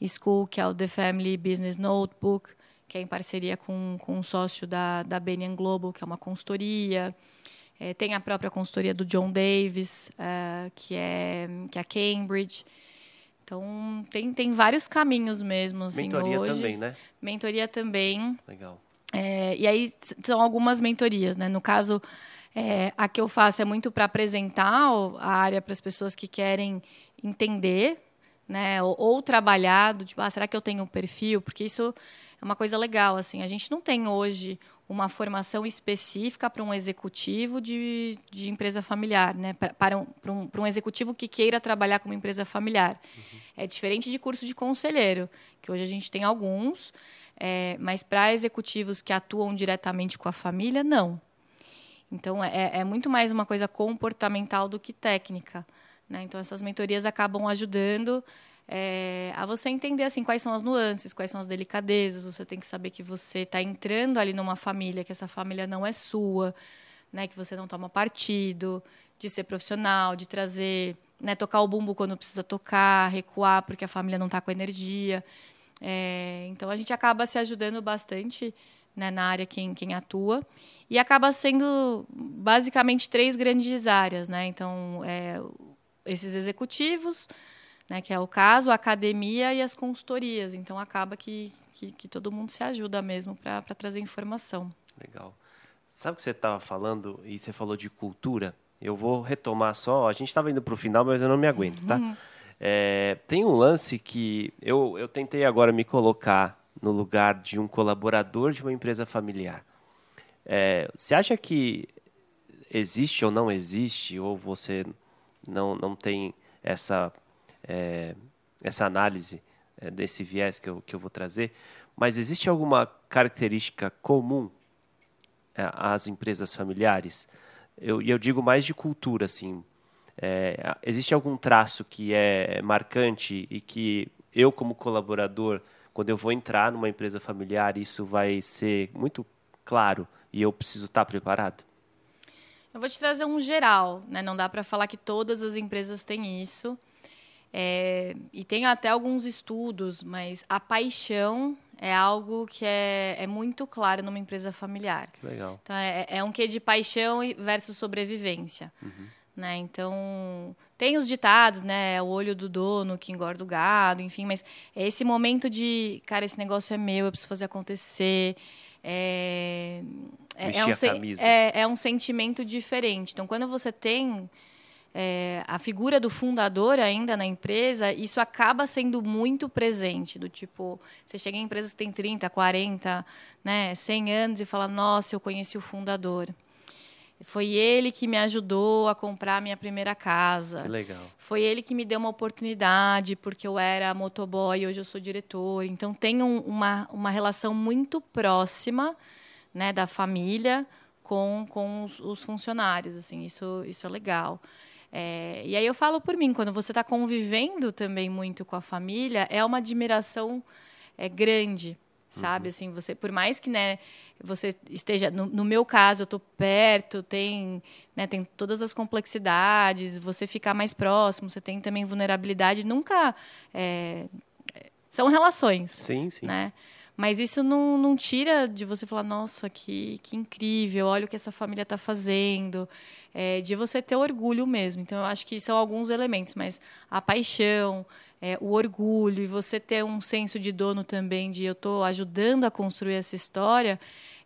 School, que é o The Family Business Notebook, que é em parceria com, com um sócio da, da Benian Global, que é uma consultoria. É, tem a própria consultoria do John Davis, é, que, é, que é a Cambridge. Então, tem, tem vários caminhos mesmo. Assim, mentoria hoje. também, né? Mentoria também. Legal. É, e aí são algumas mentorias, né? No caso, é, a que eu faço é muito para apresentar a área para as pessoas que querem entender, né? Ou, ou trabalhar, do, tipo, ah, será que eu tenho um perfil? Porque isso é uma coisa legal, assim. A gente não tem hoje uma formação específica para um executivo de, de empresa familiar, né? para, para, um, para, um, para um executivo que queira trabalhar como empresa familiar. Uhum. É diferente de curso de conselheiro, que hoje a gente tem alguns, é, mas para executivos que atuam diretamente com a família, não. Então, é, é muito mais uma coisa comportamental do que técnica. Né? Então, essas mentorias acabam ajudando é, a você entender assim quais são as nuances, quais são as delicadezas. Você tem que saber que você está entrando ali numa família, que essa família não é sua, né? Que você não toma partido, de ser profissional, de trazer, né? Tocar o bumbo quando precisa tocar, recuar porque a família não está com energia. É, então a gente acaba se ajudando bastante né, na área quem, quem atua e acaba sendo basicamente três grandes áreas, né? Então é, esses executivos né, que é o caso, a academia e as consultorias. Então, acaba que, que, que todo mundo se ajuda mesmo para trazer informação. Legal. Sabe o que você estava falando e você falou de cultura? Eu vou retomar só. A gente estava indo para o final, mas eu não me aguento, tá? Uhum. É, tem um lance que eu, eu tentei agora me colocar no lugar de um colaborador de uma empresa familiar. É, você acha que existe ou não existe, ou você não, não tem essa é, essa análise é, desse viés que eu, que eu vou trazer, mas existe alguma característica comum é, às empresas familiares? Eu, e eu digo mais de cultura, assim. É, existe algum traço que é marcante e que eu, como colaborador, quando eu vou entrar numa empresa familiar, isso vai ser muito claro e eu preciso estar preparado? Eu vou te trazer um geral, né? Não dá para falar que todas as empresas têm isso. É, e tem até alguns estudos, mas a paixão é algo que é, é muito claro numa empresa familiar. Que legal. Então, é, é um quê de paixão versus sobrevivência. Uhum. Né? Então, tem os ditados, né? O olho do dono que engorda o gado, enfim, mas é esse momento de, cara, esse negócio é meu, eu preciso fazer acontecer. É, é, é um, é, é um sentimento diferente. Então, quando você tem é, a figura do fundador ainda na empresa, isso acaba sendo muito presente. Do tipo, você chega em empresas que têm 30, 40, né, 100 anos e fala: Nossa, eu conheci o fundador. Foi ele que me ajudou a comprar a minha primeira casa. Legal. Foi ele que me deu uma oportunidade, porque eu era motoboy e hoje eu sou diretor. Então, tem um, uma, uma relação muito próxima né, da família com, com os, os funcionários. Assim, isso, isso é legal. É, e aí eu falo por mim, quando você está convivendo também muito com a família, é uma admiração é, grande, sabe? Uhum. Assim, você, por mais que né, você esteja, no, no meu caso, eu estou perto, tem, né, tem todas as complexidades, você ficar mais próximo, você tem também vulnerabilidade, nunca é, são relações, sim, sim. né? Mas isso não, não tira de você falar, nossa, que, que incrível, olha o que essa família está fazendo. É, de você ter orgulho mesmo. Então, eu acho que são alguns elementos, mas a paixão, é, o orgulho e você ter um senso de dono também, de eu estou ajudando a construir essa história,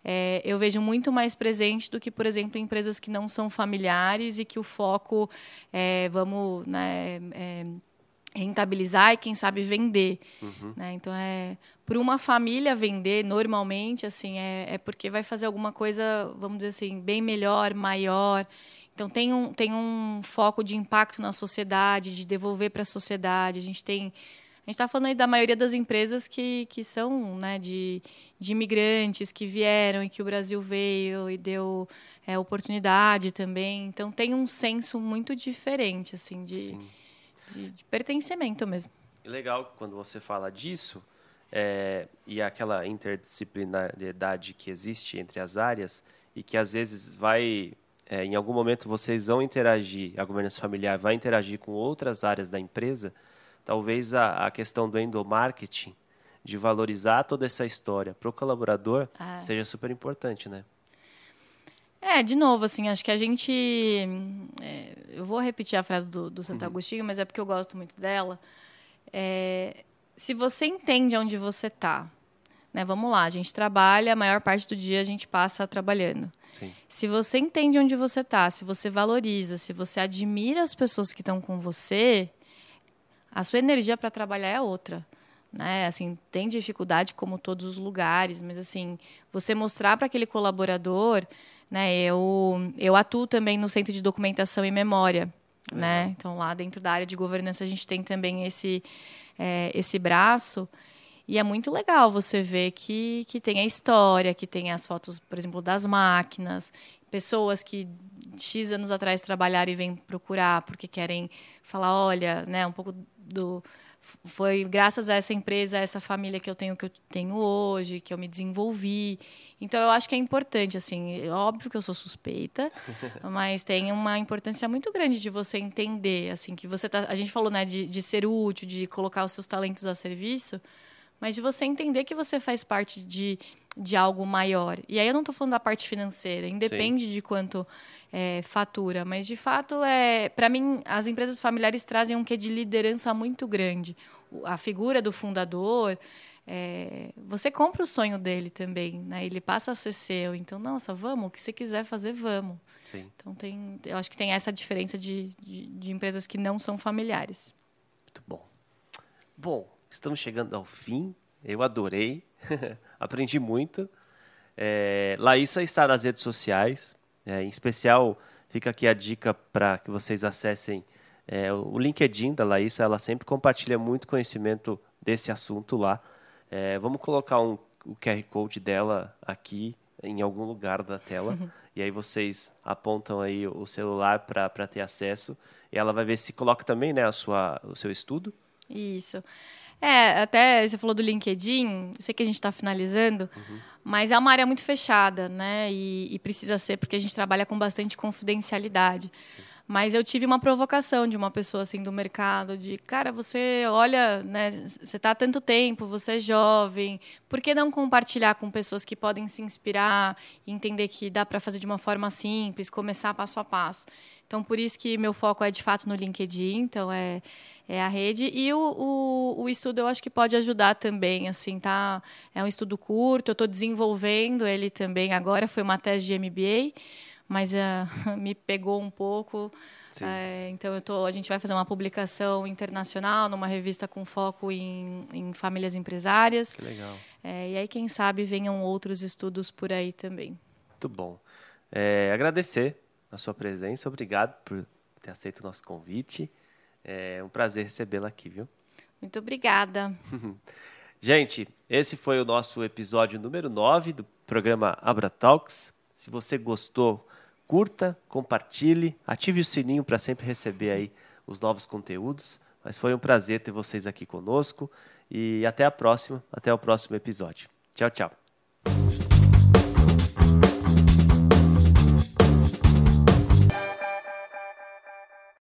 é, eu vejo muito mais presente do que, por exemplo, empresas que não são familiares e que o foco é, vamos, né, é, rentabilizar e quem sabe vender, uhum. né? Então é para uma família vender normalmente assim é, é porque vai fazer alguma coisa, vamos dizer assim, bem melhor, maior. Então tem um tem um foco de impacto na sociedade, de devolver para a sociedade. A gente tem A gente está falando aí da maioria das empresas que, que são né, de, de imigrantes que vieram e que o Brasil veio e deu é, oportunidade também. Então tem um senso muito diferente, assim, de, de, de, pertencimento mesmo. Legal quando você fala disso é, e aquela interdisciplinariedade que existe entre as áreas e que às vezes vai é, em algum momento vocês vão interagir, a governança familiar vai interagir com outras áreas da empresa, talvez a, a questão do endomarketing, de valorizar toda essa história para o colaborador, ah. seja super importante, né? É, de novo, assim, acho que a gente. É, eu vou repetir a frase do, do Santo uhum. Agostinho, mas é porque eu gosto muito dela. É, se você entende onde você está, né? Vamos lá, a gente trabalha, a maior parte do dia a gente passa trabalhando. Sim. Se você entende onde você está, se você valoriza, se você admira as pessoas que estão com você, a sua energia para trabalhar é outra. Né? Assim, tem dificuldade como todos os lugares, mas assim, você mostrar para aquele colaborador, né? Eu eu atuo também no Centro de Documentação e Memória, né? Então lá dentro da área de governança a gente tem também esse é, esse braço e é muito legal você ver que, que tem a história, que tem as fotos, por exemplo, das máquinas, pessoas que X anos atrás trabalharam e vêm procurar porque querem falar, olha, né, um pouco do foi graças a essa empresa, a essa família que eu tenho que eu tenho hoje, que eu me desenvolvi. Então eu acho que é importante assim, é óbvio que eu sou suspeita, mas tem uma importância muito grande de você entender assim que você tá, a gente falou, né, de, de ser útil, de colocar os seus talentos a serviço mas de você entender que você faz parte de, de algo maior. E aí eu não estou falando da parte financeira, independe Sim. de quanto é, fatura, mas de fato é, para mim as empresas familiares trazem um quê de liderança muito grande. A figura do fundador, é, você compra o sonho dele também, né? Ele passa a ser seu. Então, nossa, vamos, o que você quiser fazer, vamos. Sim. Então tem, eu acho que tem essa diferença de, de, de empresas que não são familiares. Muito bom. Bom, Estamos chegando ao fim. Eu adorei. Aprendi muito. É, Laísa está nas redes sociais. É, em especial, fica aqui a dica para que vocês acessem é, o LinkedIn da Laísa. Ela sempre compartilha muito conhecimento desse assunto lá. É, vamos colocar um, o QR Code dela aqui em algum lugar da tela. E aí vocês apontam aí o celular para ter acesso. E ela vai ver se coloca também né, a sua, o seu estudo. Isso. É, até você falou do LinkedIn, sei que a gente está finalizando, uhum. mas é uma área muito fechada, né? E, e, precisa ser, porque a gente trabalha com bastante confidencialidade. Sim. Mas eu tive uma provocação de uma pessoa assim do mercado, de cara, você olha, né, você está há tanto tempo, você é jovem, por que não compartilhar com pessoas que podem se inspirar, entender que dá para fazer de uma forma simples, começar passo a passo. Então, por isso que meu foco é de fato no LinkedIn, então é é a rede. E o, o, o, estudo eu acho que pode ajudar também, assim, tá? É um estudo curto, eu estou desenvolvendo ele também agora, foi uma tese de MBA, mas uh, me pegou um pouco. É, então eu tô, a gente vai fazer uma publicação internacional numa revista com foco em, em famílias empresárias. Que legal. É, e aí, quem sabe, venham outros estudos por aí também. Muito bom. É, agradecer a sua presença, obrigado por ter aceito o nosso convite. É um prazer recebê-la aqui, viu? Muito obrigada. Gente, esse foi o nosso episódio número 9 do programa Abra Talks. Se você gostou, curta, compartilhe, ative o sininho para sempre receber aí os novos conteúdos. Mas foi um prazer ter vocês aqui conosco e até a próxima, até o próximo episódio. Tchau, tchau.